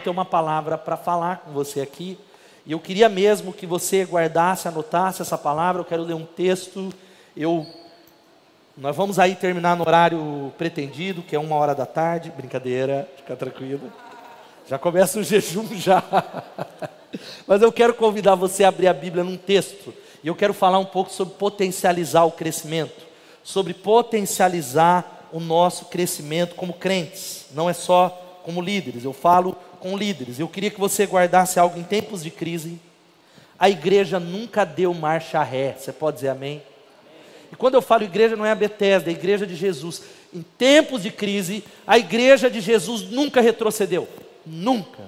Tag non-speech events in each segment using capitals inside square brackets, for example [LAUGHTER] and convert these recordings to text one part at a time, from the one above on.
Eu tenho uma palavra para falar com você aqui. E eu queria mesmo que você guardasse, anotasse essa palavra. Eu quero ler um texto. Eu, nós vamos aí terminar no horário pretendido, que é uma hora da tarde. Brincadeira, fica tranquilo. Já começa o [LAUGHS] jejum já. [LAUGHS] Mas eu quero convidar você a abrir a Bíblia num texto. E eu quero falar um pouco sobre potencializar o crescimento, sobre potencializar o nosso crescimento como crentes. Não é só como líderes, eu falo com líderes. Eu queria que você guardasse algo em tempos de crise. A igreja nunca deu marcha ré. Você pode dizer amém? E quando eu falo igreja, não é a Bethesda, é a igreja de Jesus. Em tempos de crise, a igreja de Jesus nunca retrocedeu. Nunca.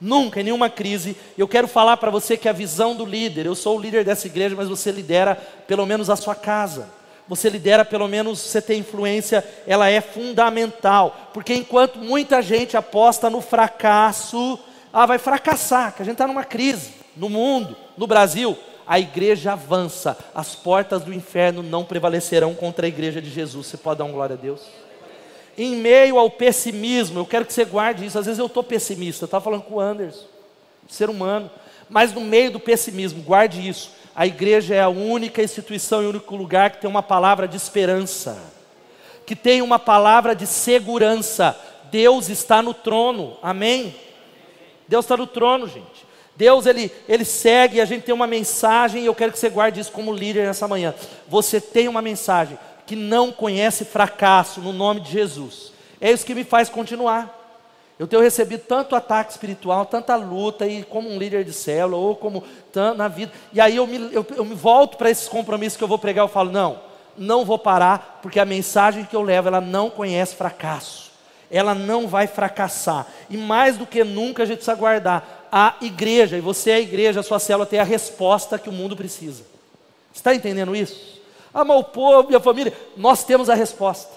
Nunca, em nenhuma crise. Eu quero falar para você que a visão do líder, eu sou o líder dessa igreja, mas você lidera pelo menos a sua casa. Você lidera pelo menos, você tem influência, ela é fundamental. Porque enquanto muita gente aposta no fracasso, ah, vai fracassar, que a gente está numa crise no mundo, no Brasil, a igreja avança, as portas do inferno não prevalecerão contra a igreja de Jesus. Você pode dar uma glória a Deus? em meio ao pessimismo, eu quero que você guarde isso. Às vezes eu estou pessimista, estava falando com o Anderson, ser humano, mas no meio do pessimismo, guarde isso. A igreja é a única instituição e único lugar que tem uma palavra de esperança, que tem uma palavra de segurança. Deus está no trono, amém? Deus está no trono, gente. Deus ele, ele segue, a gente tem uma mensagem, e eu quero que você guarde isso como líder nessa manhã. Você tem uma mensagem que não conhece fracasso no nome de Jesus. É isso que me faz continuar. Eu tenho recebido tanto ataque espiritual, tanta luta, e como um líder de célula, ou como na vida. E aí eu me, eu, eu me volto para esses compromissos que eu vou pregar, eu falo, não, não vou parar, porque a mensagem que eu levo, ela não conhece fracasso. Ela não vai fracassar. E mais do que nunca a gente precisa guardar a igreja, e você é a igreja, a sua célula tem a resposta que o mundo precisa. Está entendendo isso? ama o povo e a família. Nós temos a resposta.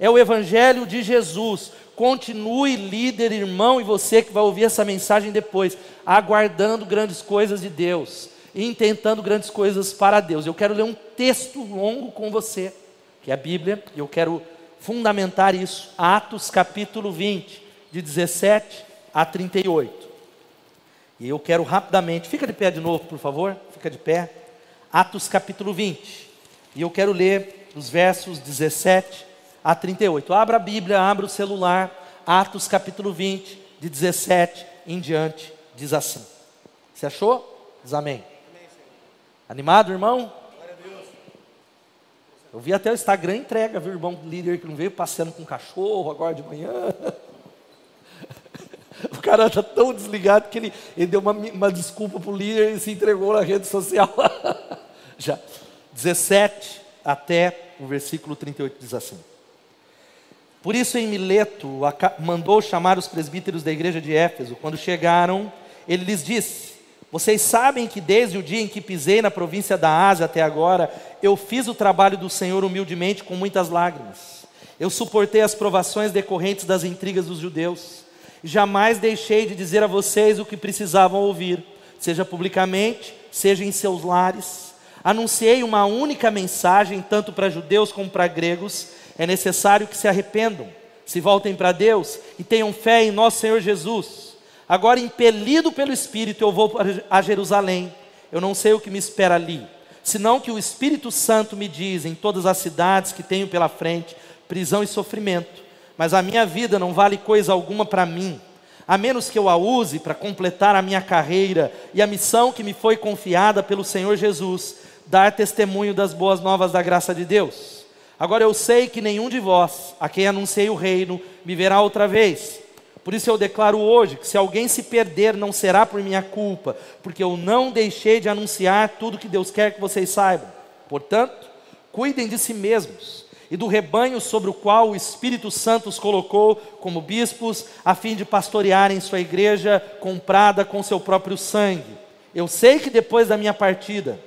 É o Evangelho de Jesus. Continue líder, irmão, e você que vai ouvir essa mensagem depois, aguardando grandes coisas de Deus, intentando grandes coisas para Deus. Eu quero ler um texto longo com você, que é a Bíblia, e eu quero fundamentar isso. Atos capítulo 20, de 17 a 38. E eu quero rapidamente, fica de pé de novo, por favor, fica de pé. Atos capítulo 20. E eu quero ler os versos 17 a 38. Abra a Bíblia, abra o celular, Atos capítulo 20, de 17 em diante, diz assim. Você achou? Diz amém. Animado, irmão? Eu vi até o Instagram entrega, viu, irmão líder que não veio passeando com cachorro agora de manhã. [LAUGHS] O cara está tão desligado que ele, ele deu uma, uma desculpa para o líder e se entregou na rede social. [LAUGHS] Já. 17 até o versículo 38 diz assim: Por isso em Mileto mandou chamar os presbíteros da igreja de Éfeso. Quando chegaram, ele lhes disse: Vocês sabem que desde o dia em que pisei na província da Ásia até agora, eu fiz o trabalho do Senhor humildemente com muitas lágrimas. Eu suportei as provações decorrentes das intrigas dos judeus. Jamais deixei de dizer a vocês o que precisavam ouvir, seja publicamente, seja em seus lares Anunciei uma única mensagem, tanto para judeus como para gregos. É necessário que se arrependam, se voltem para Deus e tenham fé em nosso Senhor Jesus. Agora, impelido pelo Espírito, eu vou a Jerusalém. Eu não sei o que me espera ali, senão que o Espírito Santo me diz em todas as cidades que tenho pela frente prisão e sofrimento. Mas a minha vida não vale coisa alguma para mim, a menos que eu a use para completar a minha carreira e a missão que me foi confiada pelo Senhor Jesus dar testemunho das boas novas da graça de Deus. Agora eu sei que nenhum de vós, a quem anunciei o reino, me verá outra vez. Por isso eu declaro hoje que se alguém se perder, não será por minha culpa, porque eu não deixei de anunciar tudo que Deus quer que vocês saibam. Portanto, cuidem de si mesmos e do rebanho sobre o qual o Espírito Santo os colocou como bispos, a fim de pastorearem sua igreja comprada com seu próprio sangue. Eu sei que depois da minha partida,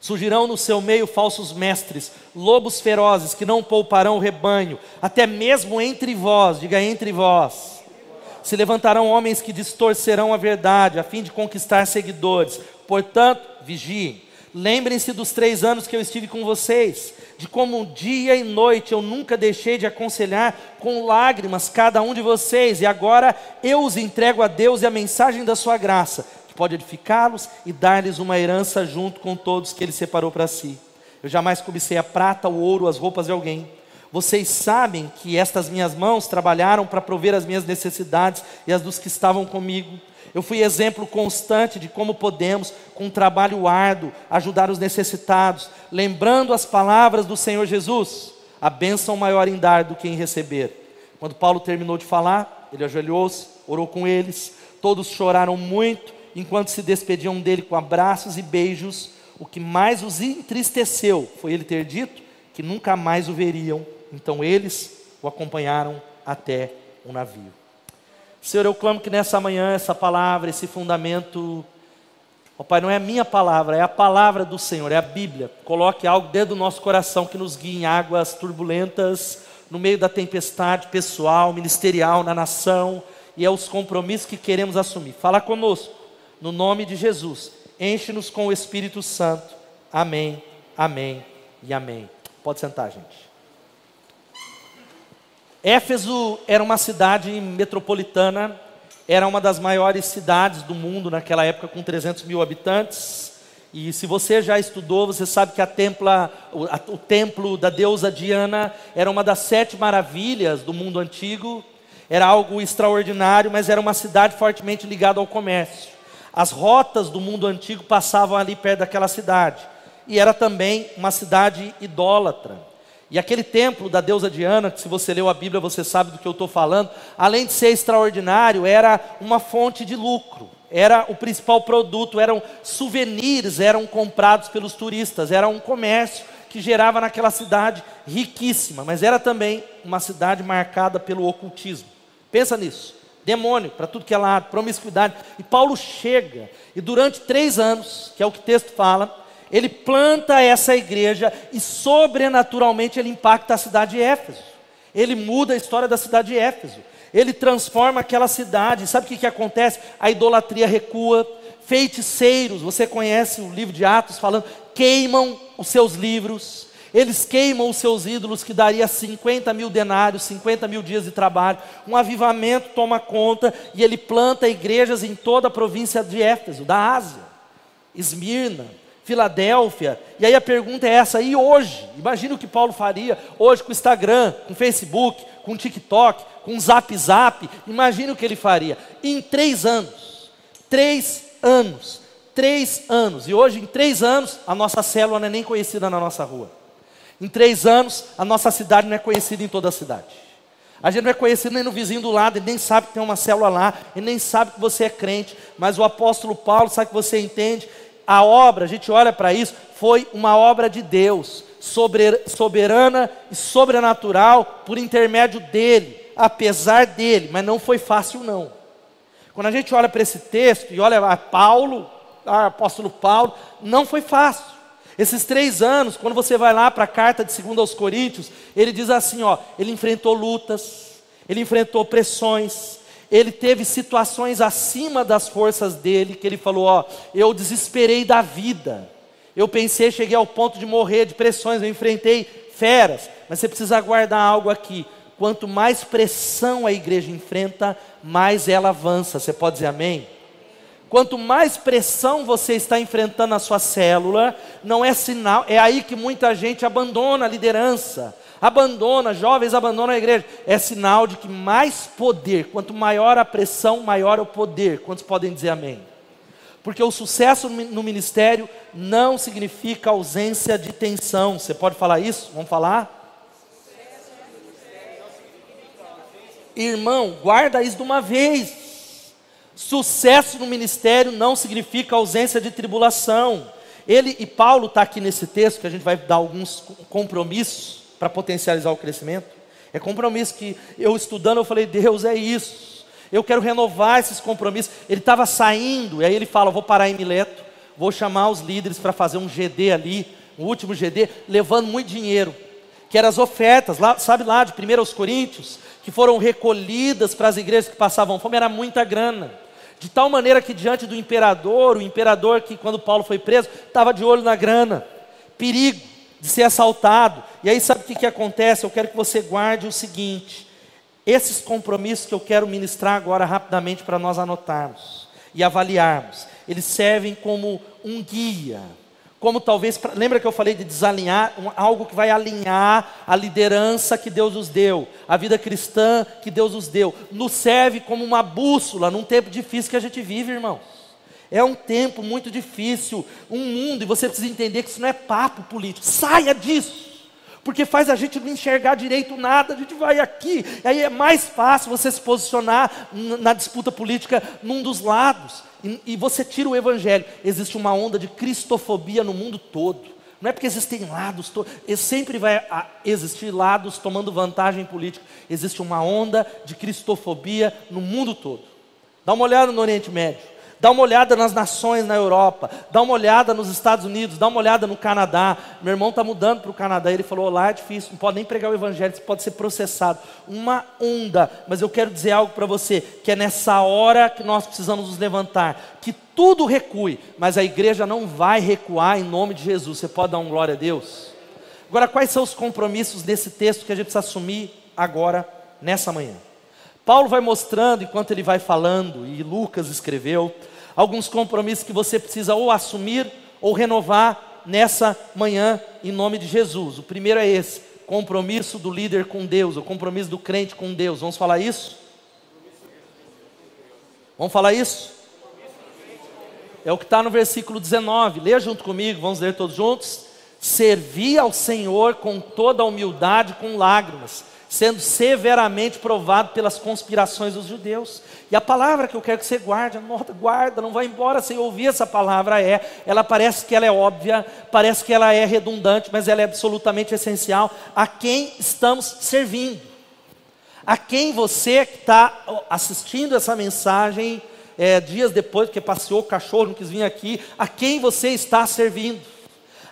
Surgirão no seu meio falsos mestres, lobos ferozes que não pouparão o rebanho, até mesmo entre vós, diga entre vós. Se levantarão homens que distorcerão a verdade, a fim de conquistar seguidores. Portanto, vigiem. Lembrem-se dos três anos que eu estive com vocês, de como dia e noite eu nunca deixei de aconselhar com lágrimas cada um de vocês, e agora eu os entrego a Deus e a mensagem da sua graça, pode edificá-los e dar-lhes uma herança junto com todos que ele separou para si. Eu jamais cobicei a prata, o ouro, as roupas de alguém. Vocês sabem que estas minhas mãos trabalharam para prover as minhas necessidades e as dos que estavam comigo. Eu fui exemplo constante de como podemos, com um trabalho árduo, ajudar os necessitados, lembrando as palavras do Senhor Jesus: a bênção maior em dar do que em receber. Quando Paulo terminou de falar, ele ajoelhou-se, orou com eles, todos choraram muito enquanto se despediam dele com abraços e beijos. O que mais os entristeceu foi ele ter dito que nunca mais o veriam. Então eles o acompanharam até o navio. Senhor, eu clamo que nessa manhã essa palavra, esse fundamento, ó Pai, não é a minha palavra, é a palavra do Senhor, é a Bíblia. Coloque algo dentro do nosso coração que nos guie em águas turbulentas, no meio da tempestade pessoal, ministerial, na nação, e é os compromissos que queremos assumir. Fala conosco, no nome de Jesus. Enche-nos com o Espírito Santo. Amém, amém e amém. Pode sentar, gente. Éfeso era uma cidade metropolitana, era uma das maiores cidades do mundo naquela época, com 300 mil habitantes. E se você já estudou, você sabe que a templa, o, a, o templo da deusa Diana era uma das sete maravilhas do mundo antigo. Era algo extraordinário, mas era uma cidade fortemente ligada ao comércio. As rotas do mundo antigo passavam ali perto daquela cidade. E era também uma cidade idólatra. E aquele templo da deusa Diana, que se você leu a Bíblia você sabe do que eu estou falando, além de ser extraordinário, era uma fonte de lucro, era o principal produto, eram souvenirs, eram comprados pelos turistas, era um comércio que gerava naquela cidade riquíssima, mas era também uma cidade marcada pelo ocultismo. Pensa nisso. Demônio para tudo que é lado, promiscuidade. E Paulo chega, e durante três anos, que é o que o texto fala, ele planta essa igreja e sobrenaturalmente ele impacta a cidade de Éfeso. Ele muda a história da cidade de Éfeso. Ele transforma aquela cidade. Sabe o que, que acontece? A idolatria recua. Feiticeiros, você conhece o livro de Atos falando, queimam os seus livros. Eles queimam os seus ídolos, que daria 50 mil denários, 50 mil dias de trabalho. Um avivamento toma conta e ele planta igrejas em toda a província de Éfeso, da Ásia, Esmirna, Filadélfia. E aí a pergunta é essa: e hoje? Imagina o que Paulo faria hoje com o Instagram, com o Facebook, com o TikTok, com o Zap Zap. Imagina o que ele faria. Em três anos. Três anos. Três anos. E hoje, em três anos, a nossa célula não é nem conhecida na nossa rua. Em três anos, a nossa cidade não é conhecida em toda a cidade. A gente não é conhecido nem no vizinho do lado, ele nem sabe que tem uma célula lá, ele nem sabe que você é crente, mas o apóstolo Paulo sabe que você entende a obra, a gente olha para isso, foi uma obra de Deus, soberana e sobrenatural, por intermédio dele, apesar dele, mas não foi fácil não. Quando a gente olha para esse texto e olha a Paulo, a apóstolo Paulo, não foi fácil. Esses três anos, quando você vai lá para a carta de 2 aos Coríntios, ele diz assim: ó, ele enfrentou lutas, ele enfrentou pressões, ele teve situações acima das forças dele, que ele falou: Ó, eu desesperei da vida, eu pensei, cheguei ao ponto de morrer de pressões, eu enfrentei feras, mas você precisa guardar algo aqui. Quanto mais pressão a igreja enfrenta, mais ela avança. Você pode dizer amém? Quanto mais pressão você está enfrentando na sua célula, não é sinal, é aí que muita gente abandona a liderança abandona, jovens abandonam a igreja, é sinal de que mais poder, quanto maior a pressão, maior o poder. Quantos podem dizer amém? Porque o sucesso no ministério não significa ausência de tensão. Você pode falar isso? Vamos falar? Irmão, guarda isso de uma vez. Sucesso no ministério não significa ausência de tribulação. Ele e Paulo está aqui nesse texto que a gente vai dar alguns compromissos para potencializar o crescimento. É compromisso que eu estudando, eu falei, Deus, é isso. Eu quero renovar esses compromissos. Ele estava saindo, e aí ele fala: vou parar em Mileto, vou chamar os líderes para fazer um GD ali, um último GD, levando muito dinheiro. Que eram as ofertas, lá, sabe lá, de 1 aos Coríntios, que foram recolhidas para as igrejas que passavam fome, era muita grana. De tal maneira que diante do imperador, o imperador que quando Paulo foi preso, estava de olho na grana, perigo de ser assaltado. E aí sabe o que, que acontece? Eu quero que você guarde o seguinte: esses compromissos que eu quero ministrar agora rapidamente para nós anotarmos e avaliarmos, eles servem como um guia como talvez, lembra que eu falei de desalinhar, um, algo que vai alinhar a liderança que Deus nos deu, a vida cristã que Deus nos deu, nos serve como uma bússola num tempo difícil que a gente vive, irmãos. É um tempo muito difícil, um mundo, e você precisa entender que isso não é papo político, saia disso porque faz a gente não enxergar direito nada, a gente vai aqui, aí é mais fácil você se posicionar na disputa política num dos lados, e, e você tira o evangelho. Existe uma onda de cristofobia no mundo todo. Não é porque existem lados, sempre vai existir lados tomando vantagem política. Existe uma onda de cristofobia no mundo todo. Dá uma olhada no Oriente Médio. Dá uma olhada nas nações na Europa, dá uma olhada nos Estados Unidos, dá uma olhada no Canadá. Meu irmão está mudando para o Canadá, ele falou: lá é difícil, não pode nem pregar o Evangelho, você pode ser processado. Uma onda, mas eu quero dizer algo para você: que é nessa hora que nós precisamos nos levantar, que tudo recue, mas a igreja não vai recuar em nome de Jesus. Você pode dar um glória a Deus? Agora, quais são os compromissos desse texto que a gente precisa assumir agora, nessa manhã? Paulo vai mostrando, enquanto ele vai falando, e Lucas escreveu, alguns compromissos que você precisa ou assumir ou renovar nessa manhã, em nome de Jesus. O primeiro é esse: compromisso do líder com Deus, o compromisso do crente com Deus. Vamos falar isso? Vamos falar isso? É o que está no versículo 19. Leia junto comigo, vamos ler todos juntos. Servi ao Senhor com toda a humildade, com lágrimas sendo severamente provado pelas conspirações dos judeus. E a palavra que eu quero que você guarde, anota, guarda, não vai embora sem ouvir essa palavra é, ela parece que ela é óbvia, parece que ela é redundante, mas ela é absolutamente essencial. A quem estamos servindo? A quem você que está assistindo essa mensagem é, dias depois, porque passeou o cachorro, não quis vir aqui, a quem você está servindo?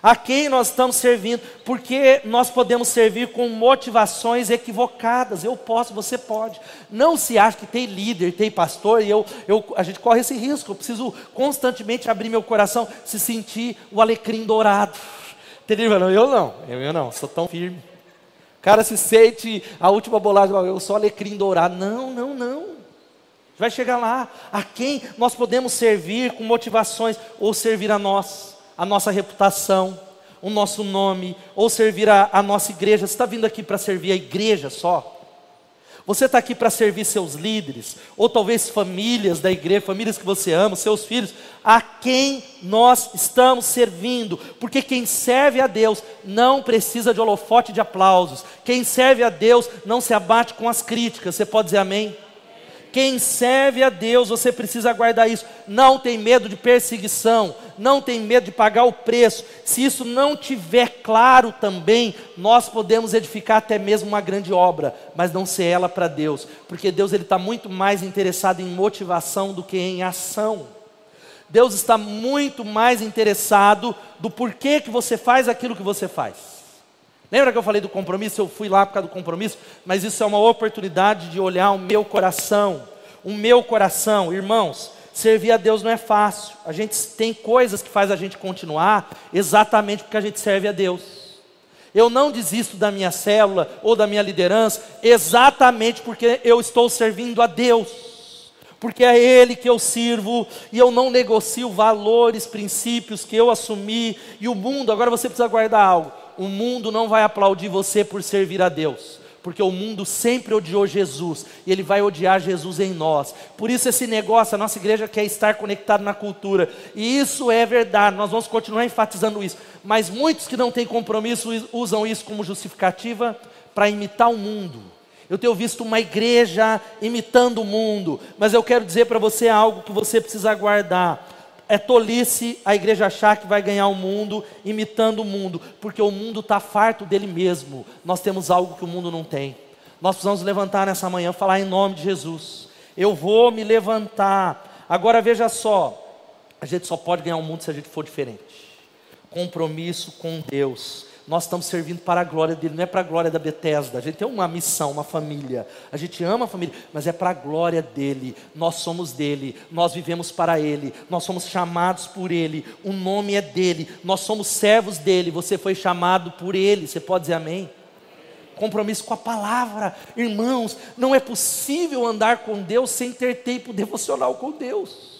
A quem nós estamos servindo, porque nós podemos servir com motivações equivocadas. Eu posso, você pode. Não se acha que tem líder, tem pastor, e eu, eu, a gente corre esse risco. Eu preciso constantemente abrir meu coração, se sentir o alecrim dourado. Entendeu? Eu não, eu não, sou tão firme. O cara se sente a última bolagem, eu sou alecrim dourado. Não, não, não. Vai chegar lá. A quem nós podemos servir com motivações ou servir a nós? A nossa reputação, o nosso nome, ou servir a, a nossa igreja. Você está vindo aqui para servir a igreja só? Você está aqui para servir seus líderes, ou talvez famílias da igreja, famílias que você ama, seus filhos, a quem nós estamos servindo, porque quem serve a Deus não precisa de holofote de aplausos, quem serve a Deus não se abate com as críticas, você pode dizer amém? Quem serve a Deus, você precisa guardar isso. Não tem medo de perseguição, não tem medo de pagar o preço. Se isso não tiver claro também, nós podemos edificar até mesmo uma grande obra, mas não ser ela para Deus, porque Deus ele está muito mais interessado em motivação do que em ação. Deus está muito mais interessado do porquê que você faz aquilo que você faz. Lembra que eu falei do compromisso? Eu fui lá por causa do compromisso, mas isso é uma oportunidade de olhar o meu coração. O meu coração, irmãos, servir a Deus não é fácil. A gente tem coisas que faz a gente continuar exatamente porque a gente serve a Deus. Eu não desisto da minha célula ou da minha liderança exatamente porque eu estou servindo a Deus. Porque é Ele que eu sirvo e eu não negocio valores, princípios que eu assumi e o mundo. Agora você precisa guardar algo o mundo não vai aplaudir você por servir a Deus, porque o mundo sempre odiou Jesus e ele vai odiar Jesus em nós. Por isso esse negócio, a nossa igreja quer estar conectado na cultura. E isso é verdade, nós vamos continuar enfatizando isso. Mas muitos que não têm compromisso usam isso como justificativa para imitar o mundo. Eu tenho visto uma igreja imitando o mundo, mas eu quero dizer para você algo que você precisa guardar é tolice a igreja achar que vai ganhar o mundo imitando o mundo, porque o mundo está farto dele mesmo. Nós temos algo que o mundo não tem. Nós precisamos levantar nessa manhã, falar em nome de Jesus. Eu vou me levantar. Agora veja só, a gente só pode ganhar o mundo se a gente for diferente. Compromisso com Deus nós estamos servindo para a glória dele, não é para a glória da Bethesda. A gente tem uma missão, uma família. A gente ama a família, mas é para a glória dele. Nós somos dele, nós vivemos para ele, nós somos chamados por ele, o nome é dele, nós somos servos dele. Você foi chamado por ele. Você pode dizer amém? Compromisso com a palavra, irmãos. Não é possível andar com Deus sem ter tempo devocional com Deus.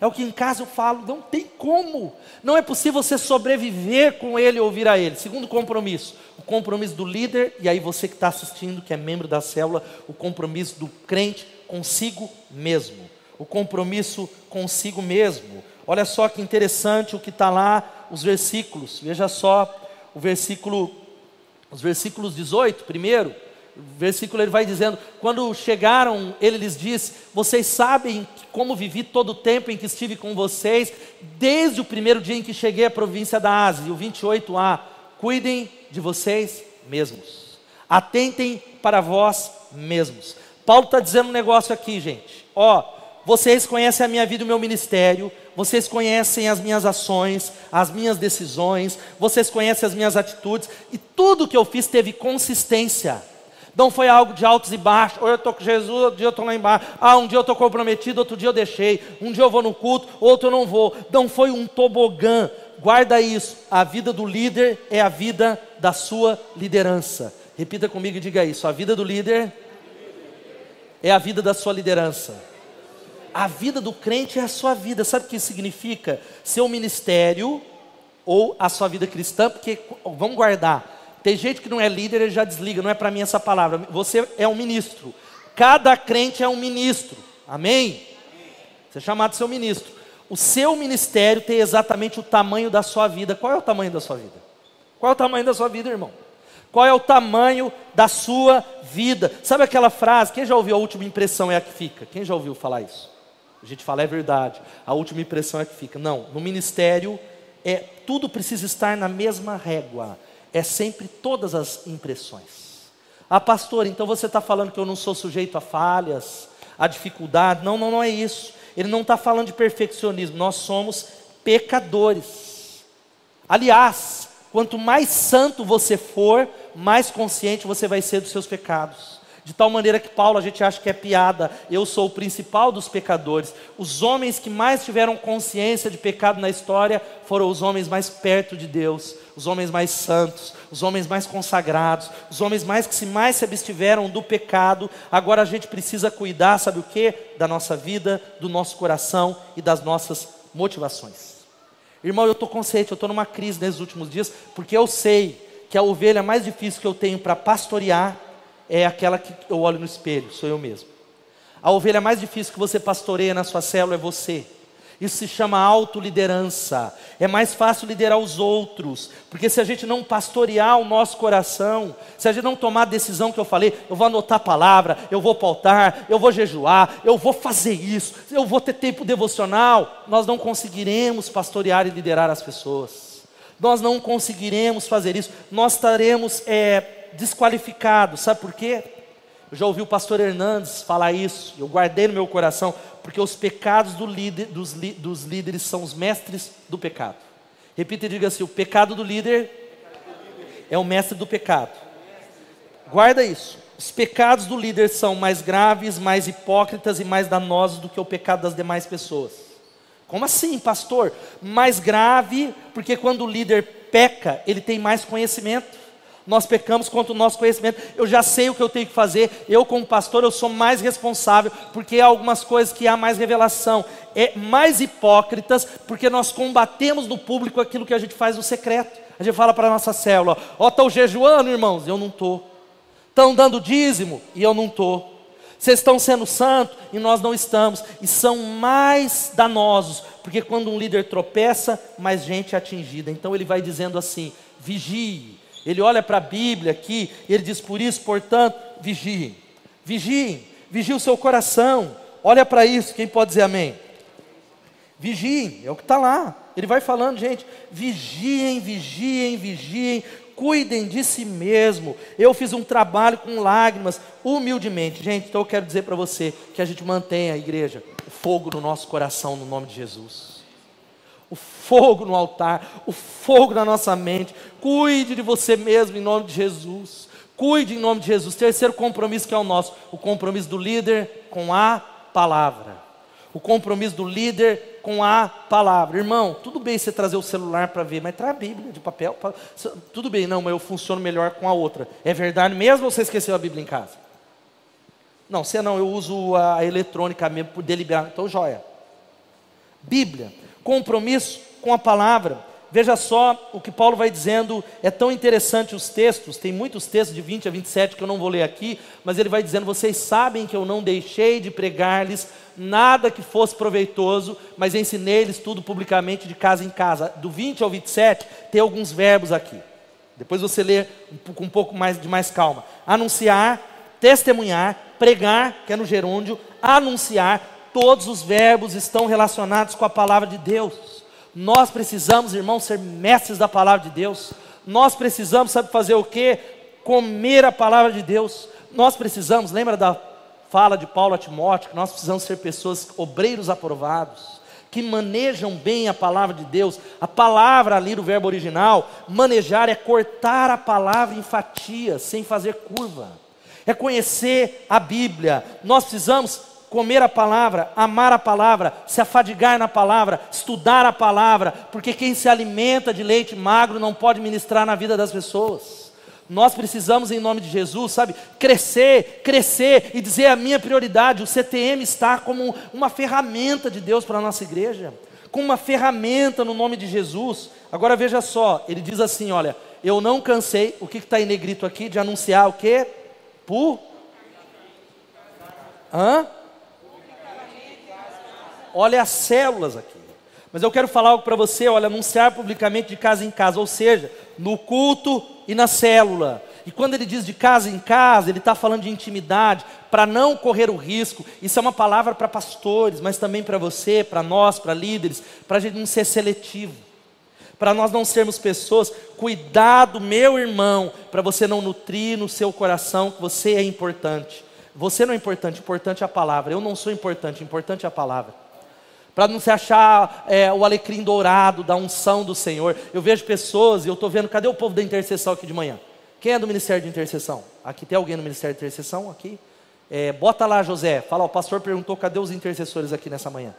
É o que em casa eu falo, não tem como. Não é possível você sobreviver com ele e ouvir a ele. Segundo compromisso, o compromisso do líder, e aí você que está assistindo, que é membro da célula, o compromisso do crente consigo mesmo. O compromisso consigo mesmo. Olha só que interessante o que está lá, os versículos. Veja só o versículo, os versículos 18, primeiro versículo ele vai dizendo: quando chegaram, ele lhes disse: Vocês sabem como vivi todo o tempo em que estive com vocês, desde o primeiro dia em que cheguei à província da Ásia. E o 28a: Cuidem de vocês mesmos, atentem para vós mesmos. Paulo está dizendo um negócio aqui, gente. Ó, vocês conhecem a minha vida e o meu ministério, vocês conhecem as minhas ações, as minhas decisões, vocês conhecem as minhas atitudes, e tudo que eu fiz teve consistência. Não foi algo de altos e baixos. Ou eu estou com Jesus, outro dia eu estou lá embaixo. Ah, um dia eu estou comprometido, outro dia eu deixei. Um dia eu vou no culto, outro eu não vou. Não foi um tobogã. Guarda isso. A vida do líder é a vida da sua liderança. Repita comigo e diga isso. A vida do líder é a vida da sua liderança. A vida do crente é a sua vida. Sabe o que significa? Seu ministério ou a sua vida cristã, porque vamos guardar tem gente que não é líder, ele já desliga, não é para mim essa palavra. Você é um ministro. Cada crente é um ministro. Amém? Você é chamado de seu ministro. O seu ministério tem exatamente o tamanho da sua vida. Qual é o tamanho da sua vida? Qual é o tamanho da sua vida, irmão? Qual é o tamanho da sua vida? Sabe aquela frase? Quem já ouviu a última impressão é a que fica? Quem já ouviu falar isso? A gente fala é verdade. A última impressão é a que fica. Não, no ministério é tudo precisa estar na mesma régua é sempre todas as impressões. Ah, pastor, então você está falando que eu não sou sujeito a falhas, a dificuldade. Não, não, não é isso. Ele não está falando de perfeccionismo. Nós somos pecadores. Aliás, quanto mais santo você for, mais consciente você vai ser dos seus pecados. De tal maneira que Paulo a gente acha que é piada, eu sou o principal dos pecadores. Os homens que mais tiveram consciência de pecado na história foram os homens mais perto de Deus, os homens mais santos, os homens mais consagrados, os homens mais que se mais se abstiveram do pecado. Agora a gente precisa cuidar, sabe o que? Da nossa vida, do nosso coração e das nossas motivações. Irmão, eu estou consciente, eu estou numa crise nesses últimos dias, porque eu sei que a ovelha mais difícil que eu tenho para pastorear é aquela que eu olho no espelho, sou eu mesmo. A ovelha mais difícil que você pastoreia na sua célula é você. Isso se chama autoliderança. É mais fácil liderar os outros, porque se a gente não pastorear o nosso coração, se a gente não tomar a decisão que eu falei, eu vou anotar a palavra, eu vou pautar, eu vou jejuar, eu vou fazer isso, eu vou ter tempo devocional, nós não conseguiremos pastorear e liderar as pessoas. Nós não conseguiremos fazer isso. Nós estaremos é, desqualificado. Sabe por quê? Eu já ouvi o pastor Hernandes falar isso, eu guardei no meu coração, porque os pecados do líder, dos, dos líderes são os mestres do pecado. Repita e diga assim: o pecado do líder é o mestre do pecado. Guarda isso. Os pecados do líder são mais graves, mais hipócritas e mais danosos do que o pecado das demais pessoas. Como assim, pastor? Mais grave, porque quando o líder peca, ele tem mais conhecimento nós pecamos contra o nosso conhecimento. Eu já sei o que eu tenho que fazer. Eu, como pastor, eu sou mais responsável, porque há algumas coisas que há mais revelação. É mais hipócritas, porque nós combatemos no público aquilo que a gente faz no secreto. A gente fala para a nossa célula: Ó, oh, estão jejuando, irmãos? Eu não estou. Estão dando dízimo? E eu não estou. Vocês estão sendo santos e nós não estamos. E são mais danosos, porque quando um líder tropeça, mais gente é atingida. Então ele vai dizendo assim: vigie, ele olha para a Bíblia aqui e ele diz: Por isso, portanto, vigiem, vigiem, vigiem o seu coração. Olha para isso, quem pode dizer amém? Vigiem, é o que está lá. Ele vai falando, gente, vigiem, vigiem, vigiem, cuidem de si mesmo. Eu fiz um trabalho com lágrimas, humildemente. Gente, então eu quero dizer para você que a gente mantenha a igreja, o fogo no nosso coração, no nome de Jesus. O fogo no altar, o fogo na nossa mente. Cuide de você mesmo em nome de Jesus. Cuide em nome de Jesus. Terceiro compromisso que é o nosso, o compromisso do líder com a palavra. O compromisso do líder com a palavra. Irmão, tudo bem você trazer o celular para ver, mas traz a Bíblia de papel. Pra... Tudo bem, não, mas eu funciono melhor com a outra. É verdade mesmo ou você esqueceu a Bíblia em casa? Não, você não, eu uso a eletrônica mesmo por deliberar. Então, joia. Bíblia, compromisso com a palavra. Veja só o que Paulo vai dizendo, é tão interessante os textos, tem muitos textos de 20 a 27 que eu não vou ler aqui, mas ele vai dizendo: Vocês sabem que eu não deixei de pregar-lhes nada que fosse proveitoso, mas ensinei-lhes tudo publicamente de casa em casa. Do 20 ao 27, tem alguns verbos aqui. Depois você lê com um pouco mais de mais calma. Anunciar, testemunhar, pregar, que é no gerúndio, anunciar, todos os verbos estão relacionados com a palavra de Deus. Nós precisamos, irmãos, ser mestres da palavra de Deus. Nós precisamos, sabe fazer o quê? Comer a palavra de Deus. Nós precisamos, lembra da fala de Paulo a Timóteo, que nós precisamos ser pessoas, obreiros aprovados, que manejam bem a palavra de Deus. A palavra ali do verbo original, manejar é cortar a palavra em fatias, sem fazer curva. É conhecer a Bíblia. Nós precisamos comer a palavra, amar a palavra, se afadigar na palavra, estudar a palavra, porque quem se alimenta de leite magro não pode ministrar na vida das pessoas. Nós precisamos, em nome de Jesus, sabe, crescer, crescer e dizer a minha prioridade. O CTM está como uma ferramenta de Deus para a nossa igreja, como uma ferramenta no nome de Jesus. Agora veja só, ele diz assim: olha, eu não cansei, o que está em negrito aqui, de anunciar o que? Por. Hã? Olha as células aqui. Mas eu quero falar algo para você, olha, anunciar publicamente de casa em casa, ou seja, no culto e na célula. E quando ele diz de casa em casa, ele está falando de intimidade, para não correr o risco. Isso é uma palavra para pastores, mas também para você, para nós, para líderes, para a gente não ser seletivo. Para nós não sermos pessoas, cuidado, meu irmão, para você não nutrir no seu coração que você é importante. Você não é importante, importante é a palavra. Eu não sou importante, importante é a palavra para não se achar é, o alecrim dourado da unção do Senhor. Eu vejo pessoas e eu estou vendo, cadê o povo da intercessão aqui de manhã? Quem é do Ministério de Intercessão? Aqui tem alguém no Ministério de Intercessão? Aqui? É, bota lá, José. Fala, o pastor perguntou, cadê os intercessores aqui nessa manhã?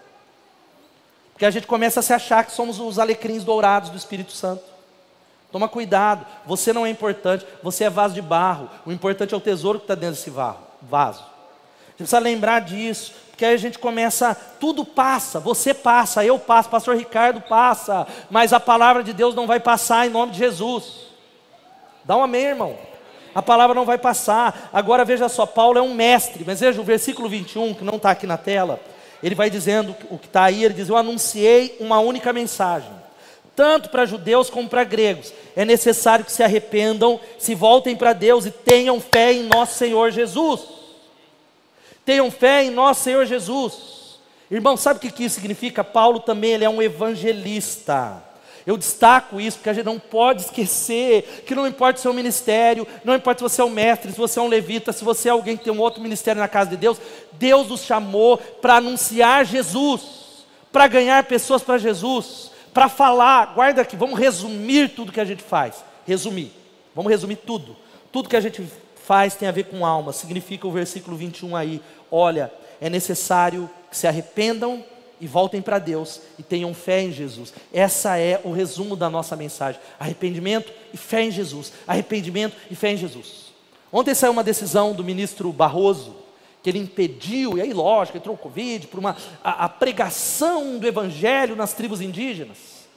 Porque a gente começa a se achar que somos os alecrins dourados do Espírito Santo. Toma cuidado, você não é importante, você é vaso de barro. O importante é o tesouro que está dentro desse vaso. Precisa lembrar disso que aí a gente começa, tudo passa, você passa, eu passo, pastor Ricardo passa, mas a palavra de Deus não vai passar em nome de Jesus. Dá um amém, irmão. A palavra não vai passar. Agora veja só, Paulo é um mestre, mas veja o versículo 21, que não está aqui na tela, ele vai dizendo o que está aí, ele diz: Eu anunciei uma única mensagem, tanto para judeus como para gregos. É necessário que se arrependam, se voltem para Deus e tenham fé em nosso Senhor Jesus. Tenham fé em nosso Senhor Jesus. Irmão, sabe o que isso significa? Paulo também ele é um evangelista. Eu destaco isso porque a gente não pode esquecer que não importa o seu ministério, não importa se você é um mestre, se você é um levita, se você é alguém que tem um outro ministério na casa de Deus, Deus nos chamou para anunciar Jesus, para ganhar pessoas para Jesus, para falar. Guarda aqui, vamos resumir tudo que a gente faz. Resumir. Vamos resumir tudo. Tudo que a gente faz tem a ver com alma. Significa o versículo 21 aí. Olha, é necessário que se arrependam e voltem para Deus e tenham fé em Jesus. Essa é o resumo da nossa mensagem: arrependimento e fé em Jesus. Arrependimento e fé em Jesus. Ontem saiu uma decisão do ministro Barroso que ele impediu, e aí lógico, entrou o Covid, por uma, a, a pregação do evangelho nas tribos indígenas.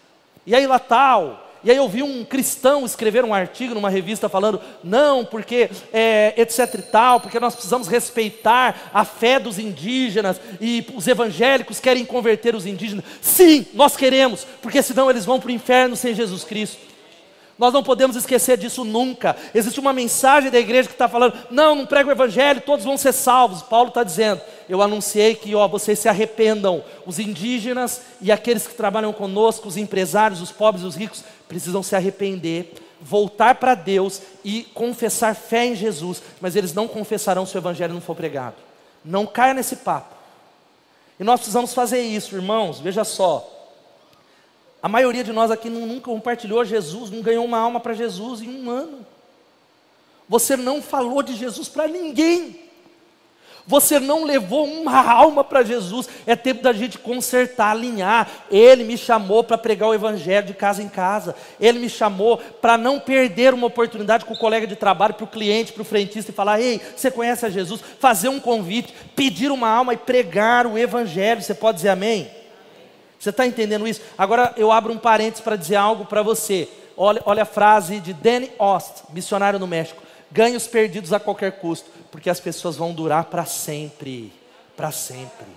E aí lá tal, e aí eu vi um cristão escrever um artigo numa revista falando, não, porque é, etc e tal, porque nós precisamos respeitar a fé dos indígenas e os evangélicos querem converter os indígenas. Sim, nós queremos, porque senão eles vão para o inferno sem Jesus Cristo. Nós não podemos esquecer disso nunca. Existe uma mensagem da igreja que está falando: não, não prega o evangelho, todos vão ser salvos. Paulo está dizendo: eu anunciei que ó, vocês se arrependam. Os indígenas e aqueles que trabalham conosco, os empresários, os pobres, os ricos, precisam se arrepender, voltar para Deus e confessar fé em Jesus. Mas eles não confessarão se o evangelho não for pregado. Não caia nesse papo. E nós precisamos fazer isso, irmãos. Veja só. A maioria de nós aqui nunca compartilhou Jesus, não ganhou uma alma para Jesus em um ano. Você não falou de Jesus para ninguém. Você não levou uma alma para Jesus. É tempo da gente consertar, alinhar. Ele me chamou para pregar o Evangelho de casa em casa. Ele me chamou para não perder uma oportunidade com o colega de trabalho, para o cliente, para o frentista e falar: Ei, você conhece a Jesus? Fazer um convite, pedir uma alma e pregar o Evangelho. Você pode dizer amém? Você está entendendo isso? Agora eu abro um parênteses para dizer algo para você. Olha, olha a frase de Danny Ost, missionário no México: ganhos perdidos a qualquer custo porque as pessoas vão durar para sempre, para sempre.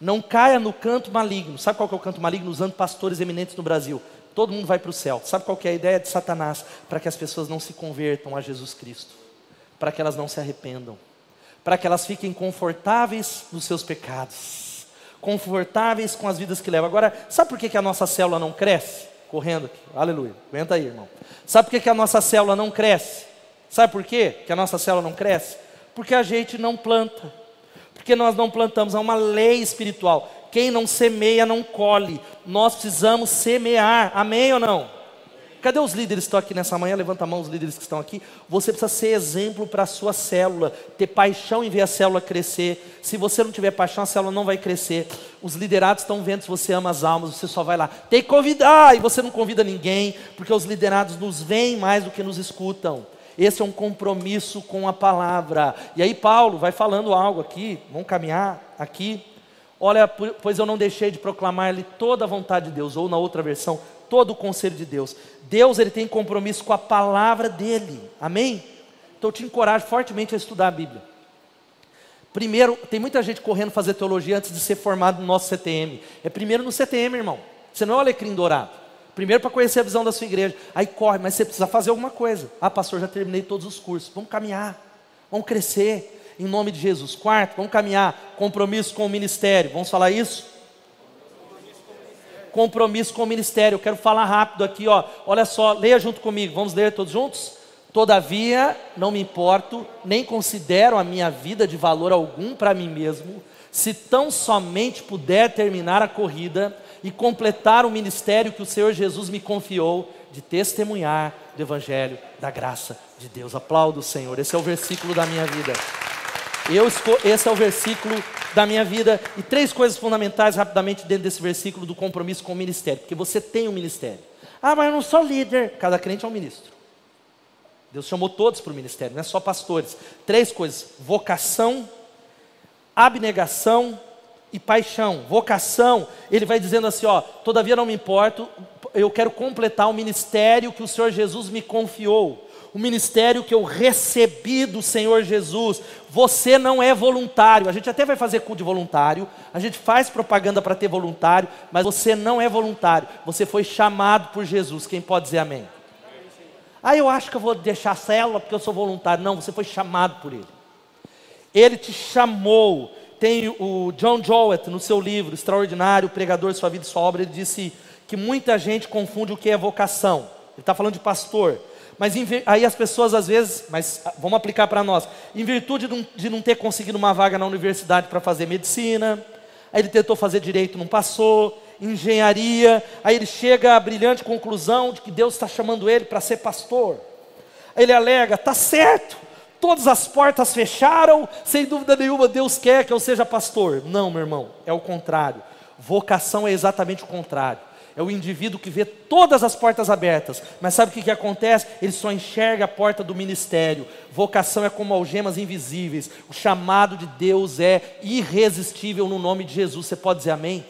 Não caia no canto maligno. Sabe qual que é o canto maligno? Usando pastores eminentes no Brasil. Todo mundo vai para o céu. Sabe qual que é a ideia de Satanás? Para que as pessoas não se convertam a Jesus Cristo. Para que elas não se arrependam. Para que elas fiquem confortáveis nos seus pecados. Confortáveis com as vidas que levam. Agora, sabe por que, que a nossa célula não cresce? Correndo aqui. Aleluia. Aguenta aí, irmão. Sabe por que, que a nossa célula não cresce? Sabe por quê que a nossa célula não cresce? Porque a gente não planta. Porque nós não plantamos, é uma lei espiritual. Quem não semeia não colhe. Nós precisamos semear. Amém ou não? Cadê os líderes que estão aqui nessa manhã? Levanta a mão os líderes que estão aqui. Você precisa ser exemplo para a sua célula, ter paixão em ver a célula crescer. Se você não tiver paixão, a célula não vai crescer. Os liderados estão vendo se você ama as almas, você só vai lá. Tem que convidar, e você não convida ninguém, porque os liderados nos veem mais do que nos escutam. Esse é um compromisso com a palavra. E aí Paulo vai falando algo aqui, vamos caminhar aqui. Olha, pois eu não deixei de proclamar-lhe toda a vontade de Deus, ou na outra versão, todo o conselho de Deus. Deus ele tem compromisso com a palavra dele. Amém? Então eu te encorajo fortemente a estudar a Bíblia. Primeiro, tem muita gente correndo fazer teologia antes de ser formado no nosso CTM. É primeiro no CTM, irmão. Você não é o alecrim dourado. Primeiro para conhecer a visão da sua igreja. Aí corre, mas você precisa fazer alguma coisa. Ah, pastor, já terminei todos os cursos. Vamos caminhar. Vamos crescer. Em nome de Jesus. Quarto, vamos caminhar. Compromisso com o ministério. Vamos falar isso? Compromisso com o ministério. Eu quero falar rápido aqui, ó. Olha só, leia junto comigo. Vamos ler todos juntos? Todavia, não me importo, nem considero a minha vida de valor algum para mim mesmo, se tão somente puder terminar a corrida e completar o ministério que o Senhor Jesus me confiou de testemunhar do Evangelho da graça de Deus. Aplaudo o Senhor, esse é o versículo da minha vida. Eu esse é o versículo da minha vida. E três coisas fundamentais rapidamente dentro desse versículo do compromisso com o ministério. Porque você tem um ministério. Ah, mas eu não sou líder. Cada crente é um ministro. Deus chamou todos para o ministério, não é só pastores. Três coisas: vocação, abnegação e paixão, vocação, ele vai dizendo assim: ó, todavia não me importo, eu quero completar o ministério que o Senhor Jesus me confiou, o ministério que eu recebi do Senhor Jesus. Você não é voluntário, a gente até vai fazer culto de voluntário, a gente faz propaganda para ter voluntário, mas você não é voluntário, você foi chamado por Jesus. Quem pode dizer amém? Ah, eu acho que eu vou deixar a célula porque eu sou voluntário. Não, você foi chamado por Ele. Ele te chamou, tem o John Jowett, no seu livro Extraordinário, Pregador, Sua Vida e Sua Obra, ele disse que muita gente confunde o que é vocação. Ele está falando de pastor. Mas aí as pessoas às vezes, mas ah, vamos aplicar para nós, em virtude de não, ter conseguido uma vaga na universidade para fazer medicina, aí ele tentou fazer direito, não passou, engenharia, aí ele chega à brilhante conclusão de que Deus está chamando ele para ser pastor. Aí ele alega, tá certo, todas as portas fecharam, sem dúvida nenhuma Deus quer que eu seja pastor. Não, meu irmão, é o contrário. Vocação é exatamente o contrário. É o indivíduo que vê todas as portas abertas, mas sabe o que, que acontece? Ele só enxerga a porta do ministério. Vocação é como algemas invisíveis. O chamado de Deus é irresistível no nome de Jesus. Você pode dizer amém?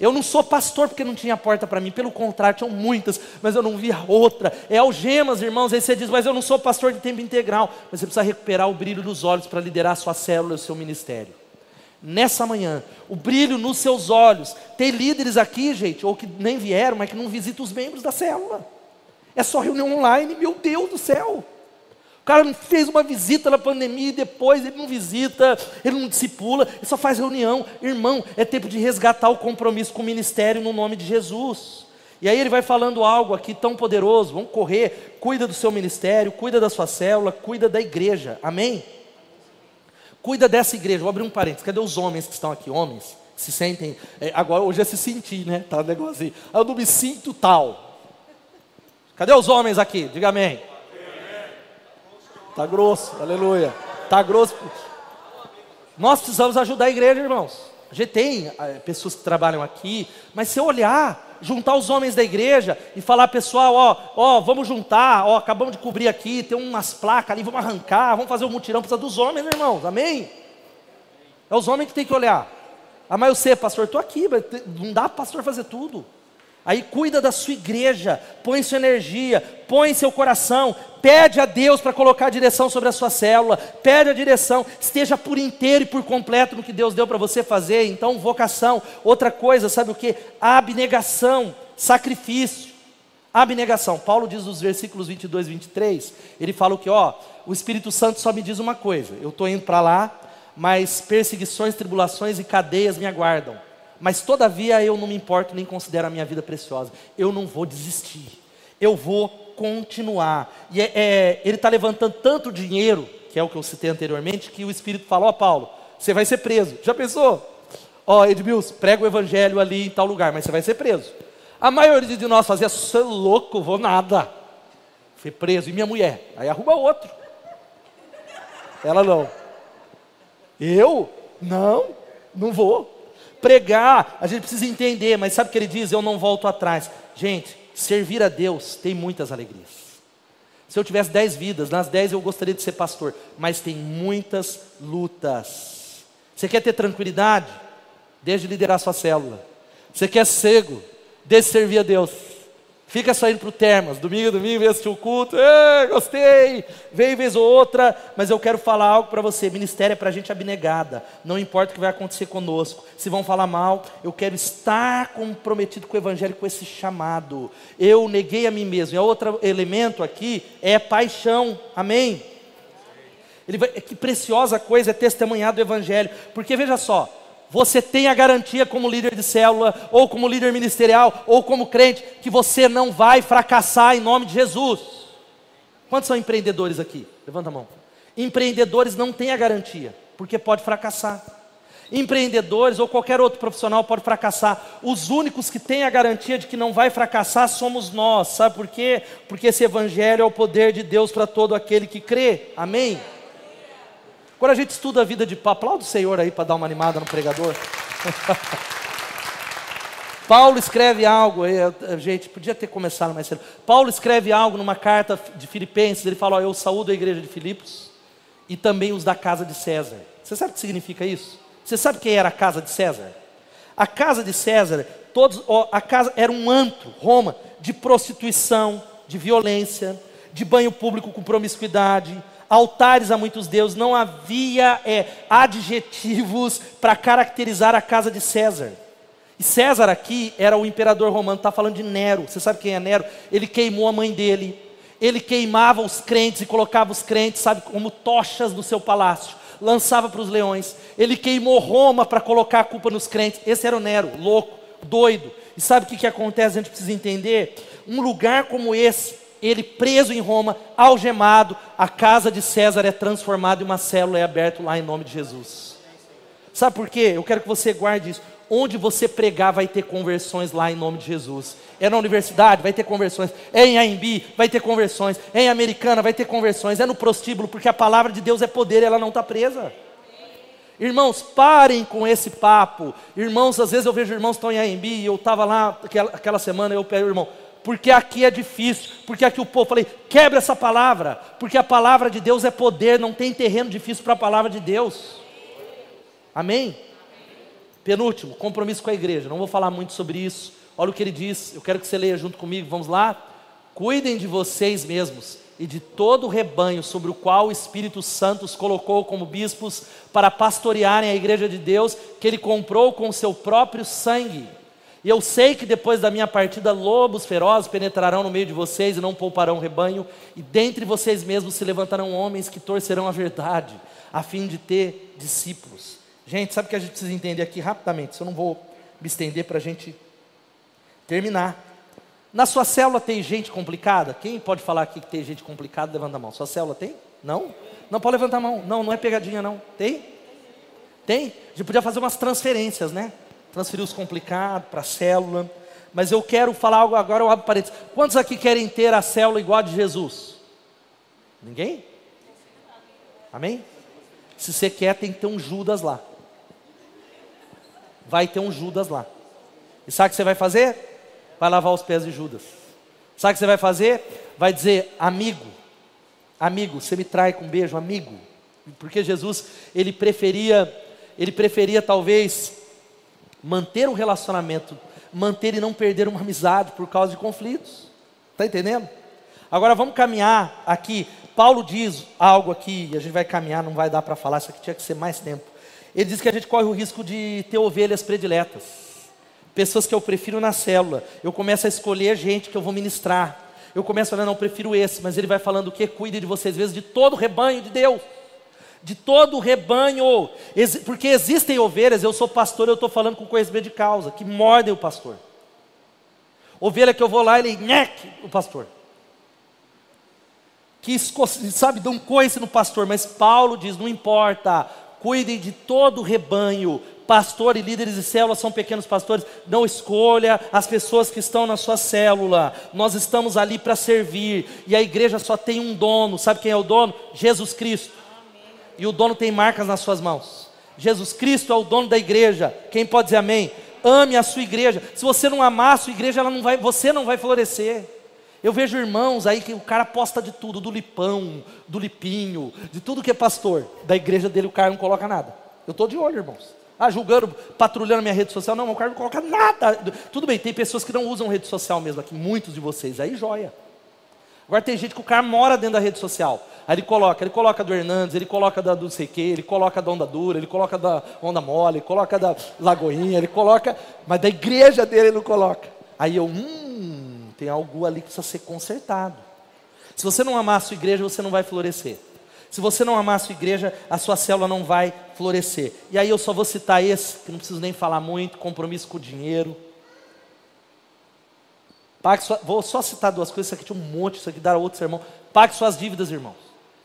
Eu não sou pastor porque não tinha porta para mim, pelo contrário, tinham muitas, mas eu não via outra. É algemas, irmãos. Aí você diz, mas eu não sou pastor de tempo integral. Mas você precisa recuperar o brilho nos olhos para liderar a sua célula e o seu ministério. Nessa manhã, o brilho nos seus olhos. Tem líderes aqui, gente, ou que nem vieram, mas que não visitam os membros da célula. É só reunião online, meu Deus do céu cara não fez uma visita na pandemia e depois ele não visita, ele não discipula, ele só faz reunião. Irmão, é tempo de resgatar o compromisso com o ministério no nome de Jesus. E aí ele vai falando algo aqui tão poderoso. Vamos correr, cuida do seu ministério, cuida da sua célula, cuida da igreja. Amém? Cuida dessa igreja. Vou abrir um parênteses. Cadê os homens que estão aqui? Homens, Se sentem. É, agora, hoje é se sentir, né? Tá um negócio assim. Eu não me sinto tal. Cadê os homens aqui? Diga amém. Tá grosso, aleluia. Tá grosso. Nós precisamos ajudar a igreja, irmãos. A gente tem é, pessoas que trabalham aqui, mas se eu olhar, juntar os homens da igreja e falar, pessoal, ó, ó, vamos juntar, ó, acabamos de cobrir aqui, tem umas placas ali, vamos arrancar, vamos fazer um mutirão, precisa dos homens, irmãos, amém? É os homens que tem que olhar. Ah, mas eu sei, pastor, estou aqui, não dá pastor fazer tudo. Aí cuida da sua igreja, põe sua energia, põe seu coração, pede a Deus para colocar a direção sobre a sua célula, pede a direção, esteja por inteiro e por completo no que Deus deu para você fazer. Então, vocação. Outra coisa, sabe o que? Abnegação, sacrifício. Abnegação. Paulo diz nos versículos 22 e 23, ele fala o que, ó, o Espírito Santo só me diz uma coisa, eu estou indo para lá, mas perseguições, tribulações e cadeias me aguardam. Mas todavia eu não me importo nem considero a minha vida preciosa. Eu não vou desistir. Eu vou continuar. E é, é, ele está levantando tanto dinheiro, que é o que eu citei anteriormente, que o Espírito falou: Ó, Paulo, você vai ser preso. Já pensou? Ó, Edmilson, prega o evangelho ali em tal lugar, mas você vai ser preso. A maioria de nós fazia, sou louco, vou nada. Fui preso. E minha mulher? Aí arruma outro. Ela não. Eu? Não, não vou. Pregar, a gente precisa entender, mas sabe o que ele diz? Eu não volto atrás. Gente, servir a Deus tem muitas alegrias. Se eu tivesse dez vidas, nas dez eu gostaria de ser pastor, mas tem muitas lutas. Você quer ter tranquilidade? Desde liderar sua célula. Você quer cego? Desde servir a Deus. Fica só indo para o Termas, domingo, domingo, vem assistir o culto, Ei, gostei, vem vez ou outra, mas eu quero falar algo para você, ministério é para gente abnegada, não importa o que vai acontecer conosco, se vão falar mal, eu quero estar comprometido com o Evangelho, com esse chamado, eu neguei a mim mesmo, e outro elemento aqui é paixão, amém? Ele vai, que preciosa coisa é testemunhar do Evangelho, porque veja só, você tem a garantia como líder de célula, ou como líder ministerial, ou como crente, que você não vai fracassar em nome de Jesus. Quantos são empreendedores aqui? Levanta a mão. Empreendedores não têm a garantia, porque pode fracassar. Empreendedores ou qualquer outro profissional pode fracassar. Os únicos que têm a garantia de que não vai fracassar somos nós. Sabe por quê? Porque esse evangelho é o poder de Deus para todo aquele que crê. Amém? Quando a gente estuda a vida de Paulo, aplauda o Senhor aí para dar uma animada no pregador. [LAUGHS] Paulo escreve algo, gente, podia ter começado mais cedo. Paulo escreve algo numa carta de Filipenses, ele fala: ó, Eu saúdo a igreja de Filipos e também os da casa de César. Você sabe o que significa isso? Você sabe quem era a casa de César? A casa de César, todos, ó, a casa era um antro, Roma, de prostituição, de violência, de banho público com promiscuidade, altares a muitos deuses, não havia é, adjetivos para caracterizar a casa de César. E César aqui era o imperador romano, está falando de Nero. Você sabe quem é Nero? Ele queimou a mãe dele. Ele queimava os crentes e colocava os crentes, sabe, como tochas no seu palácio. Lançava para os leões. Ele queimou Roma para colocar a culpa nos crentes. Esse era o Nero, louco, doido. E sabe o que, que acontece? A gente precisa entender. Um lugar como esse, ele preso em Roma, algemado, a casa de César é transformada e uma célula é aberta lá em nome de Jesus. Sabe por quê? Eu quero que você guarde isso. Onde você pregar vai ter conversões lá em nome de Jesus. É na universidade, vai ter conversões. É em AMB, vai ter conversões. É em Americana, vai ter conversões. É no prostíbulo, porque a palavra de Deus é poder e ela não está presa. Irmãos, parem com esse papo. Irmãos, às vezes eu vejo irmãos que estão em AMB e eu estava lá aquela, aquela semana, eu pego, irmão, porque aqui é difícil, porque aqui o povo, falei, quebra essa palavra, porque a palavra de Deus é poder, não tem terreno difícil para a palavra de Deus. Amém? Penúltimo, compromisso com a igreja. Não vou falar muito sobre isso. Olha o que ele diz, eu quero que você leia junto comigo, vamos lá? Cuidem de vocês mesmos e de todo o rebanho sobre o qual o Espírito Santo os colocou como bispos para pastorearem a igreja de Deus, que ele comprou com o seu próprio sangue. E eu sei que depois da minha partida, lobos ferozes penetrarão no meio de vocês e não pouparão rebanho, e dentre vocês mesmos se levantarão homens que torcerão a verdade, a fim de ter discípulos. Gente, sabe o que a gente precisa entender aqui rapidamente? Eu não vou me estender para a gente terminar. Na sua célula tem gente complicada? Quem pode falar aqui que tem gente complicada? Levanta a mão. Sua célula tem? Não? Não pode levantar a mão. Não, não é pegadinha, não. Tem? Tem? A gente podia fazer umas transferências, né? Transferir os complicados para a célula. Mas eu quero falar algo agora, eu abro parênteses. Quantos aqui querem ter a célula igual a de Jesus? Ninguém? Amém? Se você quer, tem que ter um Judas lá. Vai ter um Judas lá. E sabe o que você vai fazer? Vai lavar os pés de Judas. Sabe o que você vai fazer? Vai dizer, amigo, amigo, você me trai com um beijo, amigo. Porque Jesus, ele preferia, ele preferia talvez manter um relacionamento, manter e não perder uma amizade por causa de conflitos. Está entendendo? Agora vamos caminhar aqui. Paulo diz algo aqui, e a gente vai caminhar, não vai dar para falar, isso aqui tinha que ser mais tempo. Ele diz que a gente corre o risco de ter ovelhas prediletas, pessoas que eu prefiro na célula. Eu começo a escolher gente que eu vou ministrar. Eu começo a falar, não, eu prefiro esse, mas ele vai falando o que? Cuide de vocês, vezes de todo o rebanho de Deus de todo o rebanho, porque existem ovelhas, eu sou pastor, eu estou falando com conhecimento de causa, que mordem o pastor. Ovelha que eu vou lá, ele nhec o pastor. Que sabe, dão coice no pastor, mas Paulo diz: não importa, cuidem de todo o rebanho. Pastor e líderes de célula são pequenos pastores. Não escolha as pessoas que estão na sua célula. Nós estamos ali para servir. E a igreja só tem um dono. Sabe quem é o dono? Jesus Cristo e o dono tem marcas nas suas mãos. Jesus Cristo é o dono da igreja. Quem pode dizer amém? Ame a sua igreja. Se você não amar a sua igreja, ela não vai, você não vai florescer. Eu vejo irmãos aí que o cara posta de tudo, do lipão, do lipinho, de tudo que é pastor. Da igreja dele o cara não coloca nada. Eu estou de olho, irmãos. Ah, julgando, patrulhando minha rede social. Não, o cara não coloca nada. Tudo bem, tem pessoas que não usam rede social mesmo aqui, muitos de vocês. Aí joia. Agora tem gente que o cara mora dentro da rede social. Aí ele coloca, ele coloca do Hernandes, ele coloca da do sei ele coloca da Onda Dura, ele coloca da Onda Mole, ele coloca da Lagoinha, ele coloca, mas da igreja dele ele não coloca. Aí eu, hum, tem algo ali que precisa ser consertado. Se você não amar a sua igreja, você não vai florescer. Se você não amar a sua igreja, a sua célula não vai florescer. E aí eu só vou citar esse, que não preciso nem falar muito, compromisso com o dinheiro. Pague sua, vou só citar duas coisas, isso aqui tinha um monte, isso aqui dá outro sermão. Pague suas dívidas, irmãos.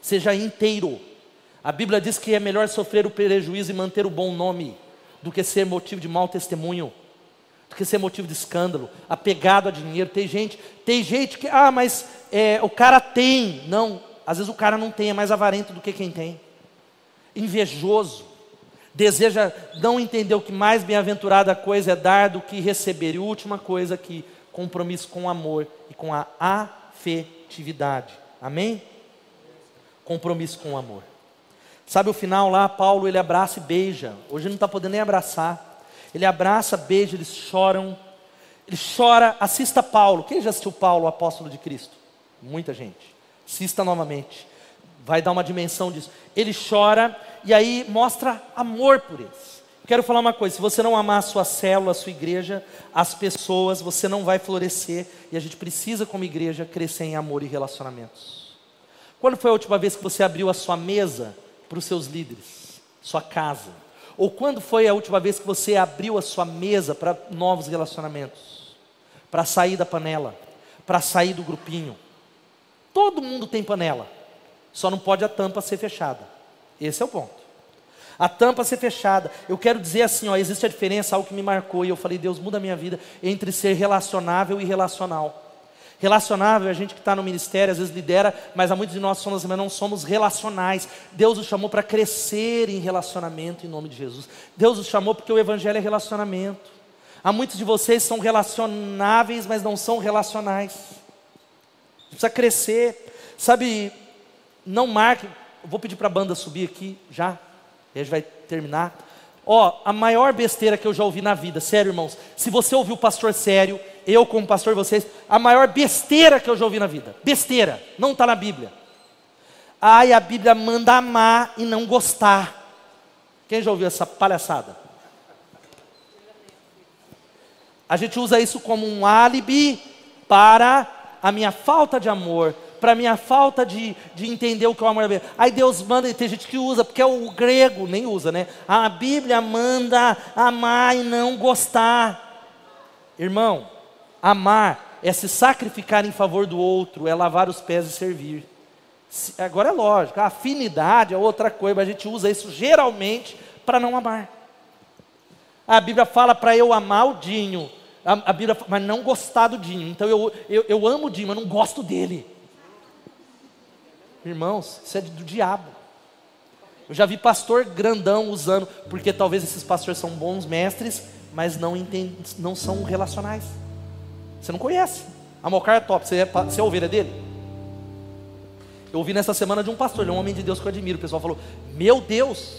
Seja inteiro. A Bíblia diz que é melhor sofrer o prejuízo e manter o bom nome do que ser motivo de mau testemunho, do que ser motivo de escândalo, apegado a dinheiro. Tem gente, tem gente que, ah, mas é, o cara tem. Não, às vezes o cara não tem, é mais avarento do que quem tem. Invejoso. Deseja não entender o que mais bem-aventurada coisa é dar do que receber. E última coisa aqui, compromisso com o amor e com a afetividade. Amém? Compromisso com o amor. Sabe o final lá, Paulo ele abraça e beija. Hoje não está podendo nem abraçar. Ele abraça, beija, eles choram. Ele chora, assista Paulo. Quem já assistiu Paulo, apóstolo de Cristo? Muita gente. Assista novamente. Vai dar uma dimensão disso. Ele chora e aí mostra amor por eles. Quero falar uma coisa: se você não amar a sua célula, a sua igreja, as pessoas, você não vai florescer. E a gente precisa, como igreja, crescer em amor e relacionamentos. Quando foi a última vez que você abriu a sua mesa para os seus líderes, sua casa? Ou quando foi a última vez que você abriu a sua mesa para novos relacionamentos? Para sair da panela, para sair do grupinho. Todo mundo tem panela, só não pode a tampa ser fechada. Esse é o ponto a tampa ser fechada. Eu quero dizer assim, ó, existe a diferença, algo que me marcou, e eu falei, Deus muda a minha vida, entre ser relacionável e relacional. Relacionável é a gente que está no ministério, às vezes lidera, mas há muitos de nós somos, mas não somos relacionais. Deus os chamou para crescer em relacionamento em nome de Jesus. Deus os chamou porque o Evangelho é relacionamento. Há muitos de vocês que são relacionáveis, mas não são relacionais. Precisa crescer. Sabe, não marque. Vou pedir para a banda subir aqui já. E a gente vai terminar. Ó, a maior besteira que eu já ouvi na vida, sério, irmãos. Se você ouviu o pastor sério, eu como pastor, vocês, a maior besteira que eu já ouvi na vida. Besteira, não está na Bíblia. Ai, a Bíblia manda amar e não gostar. Quem já ouviu essa palhaçada? A gente usa isso como um álibi para a minha falta de amor, para minha falta de, de entender o que é o amor é. Aí Deus manda, e tem gente que usa, porque é o grego, nem usa, né? A Bíblia manda amar e não gostar. Irmão, amar é se sacrificar em favor do outro, é lavar os pés e servir. Agora é lógico, a afinidade é outra coisa, mas a gente usa isso geralmente para não amar. A Bíblia fala para eu amar o Dinho, a, a Bíblia, mas não gostar do Dinho. Então eu, eu, eu amo o Dinho, mas não gosto dele. Irmãos, isso é do diabo. Eu já vi pastor grandão usando, porque talvez esses pastores são bons mestres, mas não, entendem, não são relacionais. Você não conhece. A Mocar é top, você é, você é ovelha dele? Eu ouvi nessa semana de um pastor, ele é um homem de Deus que eu admiro. O pessoal falou: Meu Deus,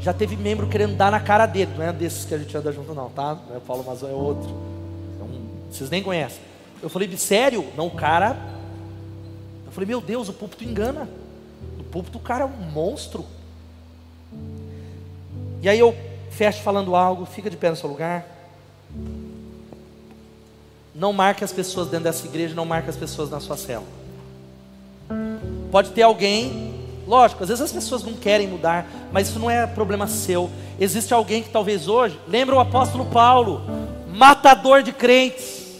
já teve membro querendo dar na cara dele. Não é desses que a gente anda junto, não, tá? Não é o Paulo Mazão, é outro. Então, vocês nem conhecem. Eu falei: Sério? Não, o cara. Falei: Meu Deus, o púlpito engana. O púlpito, o cara é um monstro. E aí eu fecho falando algo, fica de pé no seu lugar. Não marque as pessoas dentro dessa igreja, não marque as pessoas na sua cela. Pode ter alguém, lógico, às vezes as pessoas não querem mudar, mas isso não é problema seu. Existe alguém que talvez hoje, lembra o apóstolo Paulo, matador de crentes,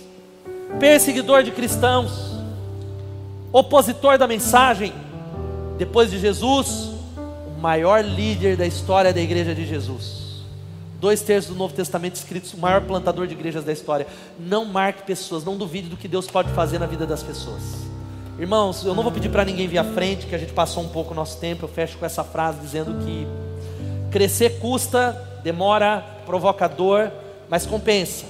perseguidor de cristãos, opositor da mensagem, depois de Jesus, o maior líder da história da igreja de Jesus. Dois terços do Novo Testamento escritos, o maior plantador de igrejas da história. Não marque pessoas, não duvide do que Deus pode fazer na vida das pessoas. Irmãos, eu não vou pedir para ninguém vir à frente, que a gente passou um pouco o nosso tempo. Eu fecho com essa frase dizendo que crescer custa, demora, provocador, mas compensa.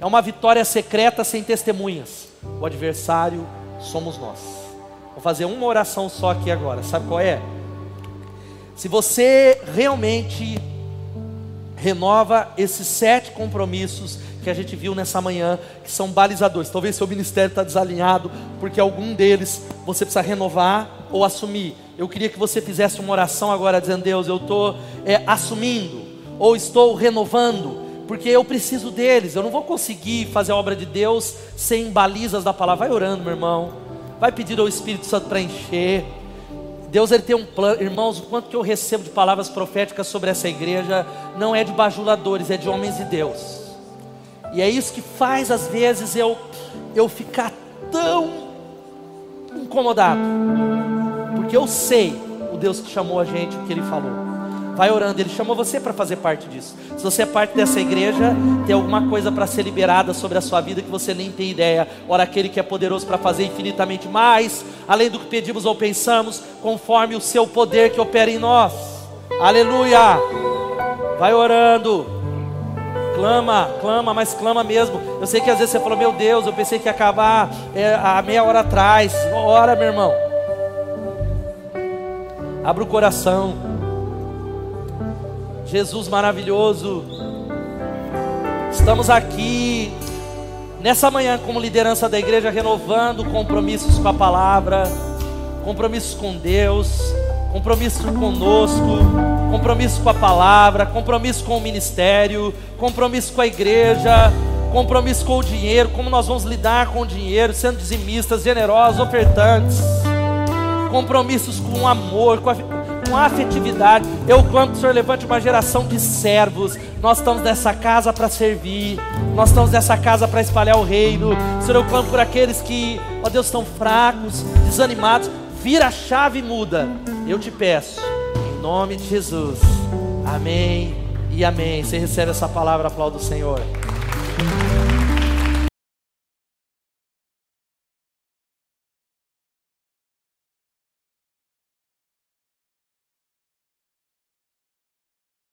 É uma vitória secreta sem testemunhas. O adversário somos nós. Vou fazer uma oração só aqui agora. Sabe qual é? Se você realmente renova esses sete compromissos que a gente viu nessa manhã, que são balizadores. Talvez seu ministério está desalinhado, porque algum deles você precisa renovar ou assumir. Eu queria que você fizesse uma oração agora, dizendo: Deus, eu estou é, assumindo, ou estou renovando, porque eu preciso deles. Eu não vou conseguir fazer a obra de Deus sem balizas da palavra. Vai orando, meu irmão. Vai pedir ao Espírito Santo para encher. Deus ele tem um plano, irmãos, o quanto que eu recebo de palavras proféticas sobre essa igreja não é de bajuladores, é de homens de Deus. E é isso que faz às vezes eu eu ficar tão incomodado. Porque eu sei o Deus que chamou a gente, o que ele falou. Vai orando, ele chamou você para fazer parte disso. Se você é parte dessa igreja, tem alguma coisa para ser liberada sobre a sua vida que você nem tem ideia. Ora, aquele que é poderoso para fazer infinitamente mais, além do que pedimos ou pensamos, conforme o seu poder que opera em nós. Aleluia! Vai orando. Clama, clama, mas clama mesmo. Eu sei que às vezes você falou, meu Deus, eu pensei que ia acabar é, há meia hora atrás. Ora, meu irmão. Abra o coração. Jesus maravilhoso. Estamos aqui nessa manhã como liderança da igreja renovando compromissos com a palavra, compromissos com Deus compromisso conosco, compromisso com a palavra, compromisso com o ministério, compromisso com a igreja, compromisso com o dinheiro, como nós vamos lidar com o dinheiro, sendo dizimistas, generosos, ofertantes, compromissos com o amor, com a, afetividade. Eu clamo que o Senhor levante uma geração de servos. Nós estamos nessa casa para servir, nós estamos nessa casa para espalhar o reino. Senhor, eu clamo por aqueles que, ó Deus, estão fracos, desanimados vira a chave e muda. Eu te peço, em nome de Jesus. Amém e amém. Você recebe essa palavra, aplauda o Senhor.